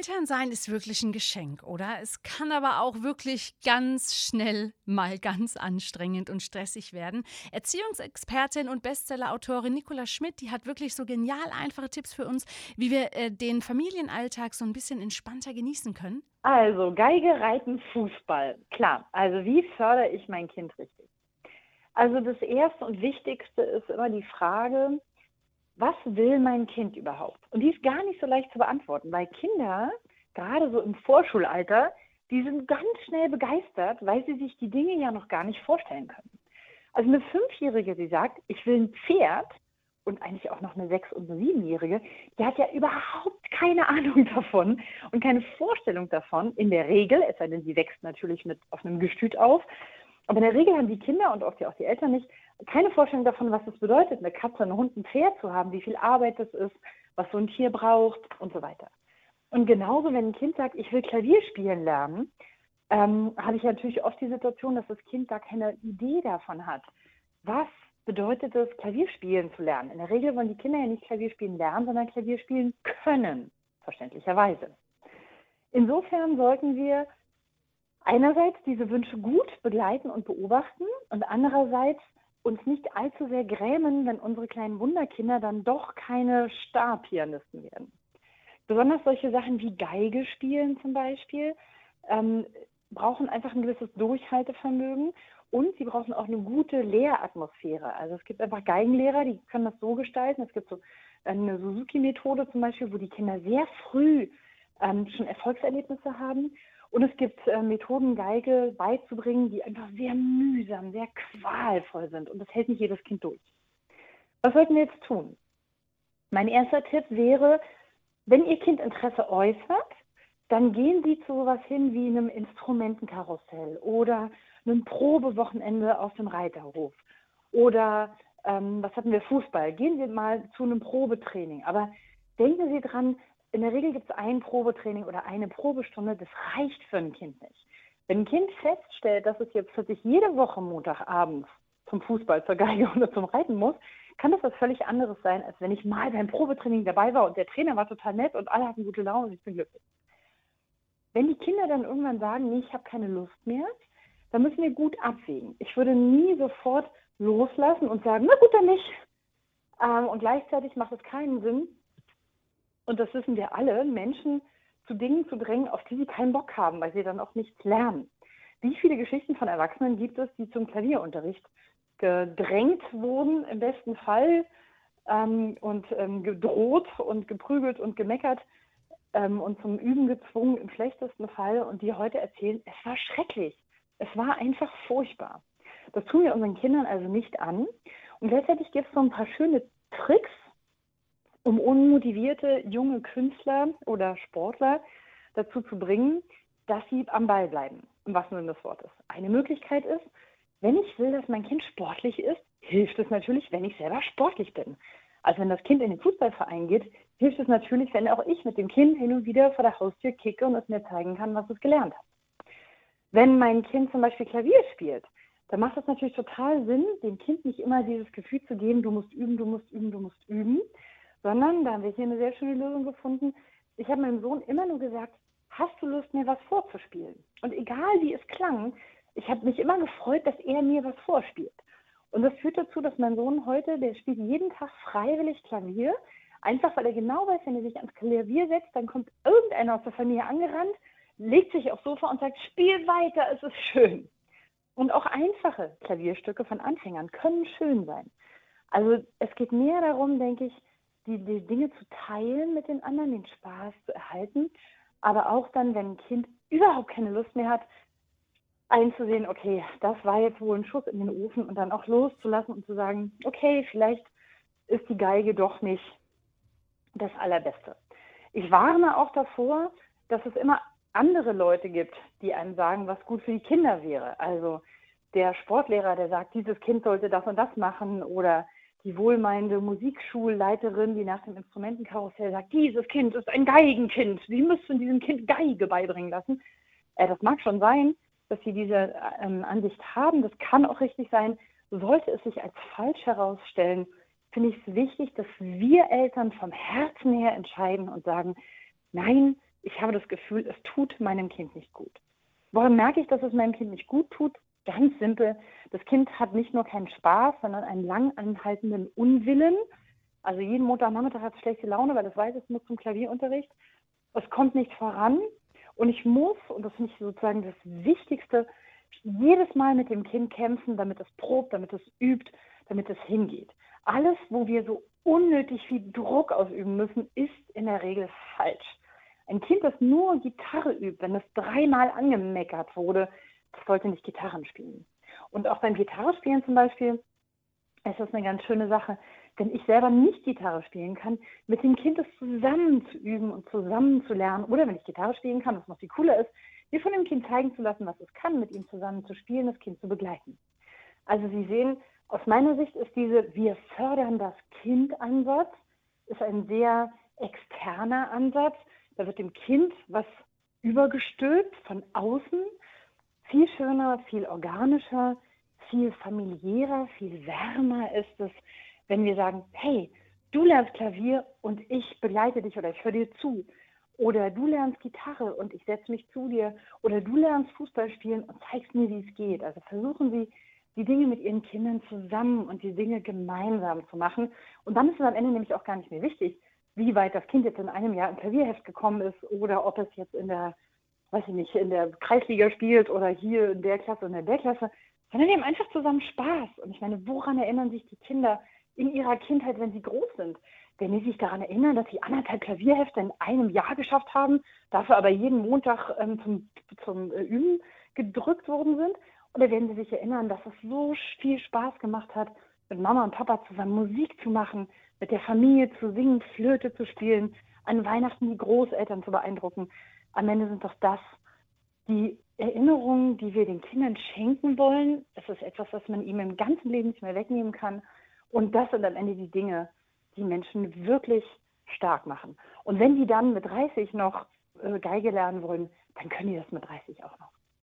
Elternsein ist wirklich ein Geschenk, oder? Es kann aber auch wirklich ganz schnell mal ganz anstrengend und stressig werden. Erziehungsexpertin und Bestsellerautorin Nicola Schmidt, die hat wirklich so genial einfache Tipps für uns, wie wir äh, den Familienalltag so ein bisschen entspannter genießen können. Also Geige, Reiten, Fußball. Klar, also wie fördere ich mein Kind richtig? Also das Erste und Wichtigste ist immer die Frage, was will mein Kind überhaupt? Und die ist gar nicht so leicht zu beantworten, weil Kinder, gerade so im Vorschulalter, die sind ganz schnell begeistert, weil sie sich die Dinge ja noch gar nicht vorstellen können. Also eine Fünfjährige, die sagt, ich will ein Pferd, und eigentlich auch noch eine Sechs- und eine Siebenjährige, die hat ja überhaupt keine Ahnung davon und keine Vorstellung davon, in der Regel, es sei denn, sie wächst natürlich mit auf einem Gestüt auf, aber in der Regel haben die Kinder und oft ja auch die Eltern nicht, keine Vorstellung davon, was es bedeutet, eine Katze, einen Hund, ein Pferd zu haben, wie viel Arbeit das ist, was so ein Tier braucht und so weiter. Und genauso, wenn ein Kind sagt, ich will Klavier spielen lernen, ähm, habe ich natürlich oft die Situation, dass das Kind gar keine Idee davon hat. Was bedeutet es, Klavier spielen zu lernen? In der Regel wollen die Kinder ja nicht Klavier spielen lernen, sondern Klavier spielen können, verständlicherweise. Insofern sollten wir einerseits diese Wünsche gut begleiten und beobachten und andererseits uns nicht allzu sehr grämen, wenn unsere kleinen Wunderkinder dann doch keine Starpianisten werden. Besonders solche Sachen wie Geige spielen zum Beispiel ähm, brauchen einfach ein gewisses Durchhaltevermögen und sie brauchen auch eine gute Lehratmosphäre. Also es gibt einfach Geigenlehrer, die können das so gestalten. Es gibt so eine Suzuki-Methode zum Beispiel, wo die Kinder sehr früh ähm, schon Erfolgserlebnisse haben und es gibt äh, Methoden, Geige beizubringen, die einfach sehr mühsam, sehr qualvoll sind. Und das hält nicht jedes Kind durch. Was sollten wir jetzt tun? Mein erster Tipp wäre, wenn Ihr Kind Interesse äußert, dann gehen Sie zu sowas hin wie einem Instrumentenkarussell oder einem Probewochenende auf dem Reiterhof. Oder ähm, was hatten wir, Fußball. Gehen Sie mal zu einem Probetraining. Aber denken Sie dran, in der Regel gibt es ein Probetraining oder eine Probestunde, das reicht für ein Kind nicht. Wenn ein Kind feststellt, dass es jetzt plötzlich jede Woche Montagabends zum Fußball, zur Geige oder zum Reiten muss, kann das was völlig anderes sein, als wenn ich mal beim Probetraining dabei war und der Trainer war total nett und alle hatten gute Laune und ich bin glücklich. Wenn die Kinder dann irgendwann sagen, nee, ich habe keine Lust mehr, dann müssen wir gut abwägen. Ich würde nie sofort loslassen und sagen, na gut, dann nicht. Ähm, und gleichzeitig macht es keinen Sinn, und das wissen wir alle, Menschen zu Dingen zu drängen, auf die sie keinen Bock haben, weil sie dann auch nichts lernen. Wie viele Geschichten von Erwachsenen gibt es, die zum Klavierunterricht gedrängt wurden, im besten Fall, ähm, und ähm, gedroht und geprügelt und gemeckert ähm, und zum Üben gezwungen im schlechtesten Fall und die heute erzählen, es war schrecklich, es war einfach furchtbar. Das tun wir unseren Kindern also nicht an. Und gleichzeitig gibt es so ein paar schöne Tricks, um unmotivierte junge Künstler oder Sportler dazu zu bringen, dass sie am Ball bleiben, im wahrsten Sinne des Wortes. Eine Möglichkeit ist, wenn ich will, dass mein Kind sportlich ist, hilft es natürlich, wenn ich selber sportlich bin. Also wenn das Kind in den Fußballverein geht, hilft es natürlich, wenn auch ich mit dem Kind hin und wieder vor der Haustür kicke und es mir zeigen kann, was es gelernt hat. Wenn mein Kind zum Beispiel Klavier spielt, dann macht es natürlich total Sinn, dem Kind nicht immer dieses Gefühl zu geben, du musst üben, du musst üben, du musst üben, sondern da haben wir hier eine sehr schöne Lösung gefunden. Ich habe meinem Sohn immer nur gesagt, hast du Lust, mir was vorzuspielen? Und egal wie es klang, ich habe mich immer gefreut, dass er mir was vorspielt. Und das führt dazu, dass mein Sohn heute, der spielt jeden Tag freiwillig Klavier, einfach weil er genau weiß, wenn er sich ans Klavier setzt, dann kommt irgendeiner aus der Familie angerannt, legt sich aufs Sofa und sagt, spiel weiter, es ist schön. Und auch einfache Klavierstücke von Anfängern können schön sein. Also es geht mehr darum, denke ich, die, die Dinge zu teilen mit den anderen, den Spaß zu erhalten, aber auch dann, wenn ein Kind überhaupt keine Lust mehr hat, einzusehen, okay, das war jetzt wohl ein Schuss in den Ofen und dann auch loszulassen und zu sagen, okay, vielleicht ist die Geige doch nicht das Allerbeste. Ich warne auch davor, dass es immer andere Leute gibt, die einem sagen, was gut für die Kinder wäre. Also der Sportlehrer, der sagt, dieses Kind sollte das und das machen oder die wohlmeinende Musikschulleiterin, die nach dem Instrumentenkarussell sagt, dieses Kind ist ein Geigenkind, Sie müssen diesem Kind Geige beibringen lassen. Äh, das mag schon sein, dass Sie diese ähm, Ansicht haben, das kann auch richtig sein. Sollte es sich als falsch herausstellen, finde ich es wichtig, dass wir Eltern vom Herzen her entscheiden und sagen, nein, ich habe das Gefühl, es tut meinem Kind nicht gut. Woran merke ich, dass es meinem Kind nicht gut tut? Ganz simpel. Das Kind hat nicht nur keinen Spaß, sondern einen lang anhaltenden Unwillen. Also jeden Montagnachmittag hat es schlechte Laune, weil es weiß, es muss zum Klavierunterricht. Es kommt nicht voran. Und ich muss, und das finde ich sozusagen das Wichtigste, jedes Mal mit dem Kind kämpfen, damit es probt, damit es übt, damit es hingeht. Alles, wo wir so unnötig viel Druck ausüben müssen, ist in der Regel falsch. Ein Kind, das nur Gitarre übt, wenn es dreimal angemeckert wurde, das sollte nicht Gitarren spielen. Und auch beim Gitarrespielen zum Beispiel ist das eine ganz schöne Sache, wenn ich selber nicht Gitarre spielen kann, mit dem Kind es zusammen zu üben und zusammen zu lernen. Oder wenn ich Gitarre spielen kann, was noch viel cooler ist, mir von dem Kind zeigen zu lassen, was es kann, mit ihm zusammen zu spielen, das Kind zu begleiten. Also Sie sehen, aus meiner Sicht ist diese Wir fördern das Kind-Ansatz, ist ein sehr externer Ansatz. Da wird dem Kind was übergestülpt von außen. Viel schöner, viel organischer, viel familiärer, viel wärmer ist es, wenn wir sagen, hey, du lernst Klavier und ich begleite dich oder ich höre dir zu. Oder du lernst Gitarre und ich setze mich zu dir. Oder du lernst Fußball spielen und zeigst mir, wie es geht. Also versuchen Sie, die Dinge mit Ihren Kindern zusammen und die Dinge gemeinsam zu machen. Und dann ist es am Ende nämlich auch gar nicht mehr wichtig, wie weit das Kind jetzt in einem Jahr im Klavierheft gekommen ist oder ob es jetzt in der, weiß ich nicht, in der Kreisliga spielt oder hier in der Klasse und in der Klasse, sondern die haben einfach zusammen Spaß. Und ich meine, woran erinnern sich die Kinder in ihrer Kindheit, wenn sie groß sind? Wenn sie sich daran erinnern, dass sie anderthalb Klavierhefte in einem Jahr geschafft haben, dafür aber jeden Montag ähm, zum, zum äh, Üben gedrückt worden sind? Oder werden sie sich erinnern, dass es so viel Spaß gemacht hat, mit Mama und Papa zusammen Musik zu machen, mit der Familie zu singen, Flöte zu spielen, an Weihnachten die Großeltern zu beeindrucken? Am Ende sind doch das die Erinnerungen, die wir den Kindern schenken wollen. Das ist etwas, was man ihm im ganzen Leben nicht mehr wegnehmen kann. Und das sind am Ende die Dinge, die Menschen wirklich stark machen. Und wenn die dann mit 30 noch äh, Geige lernen wollen, dann können die das mit 30 auch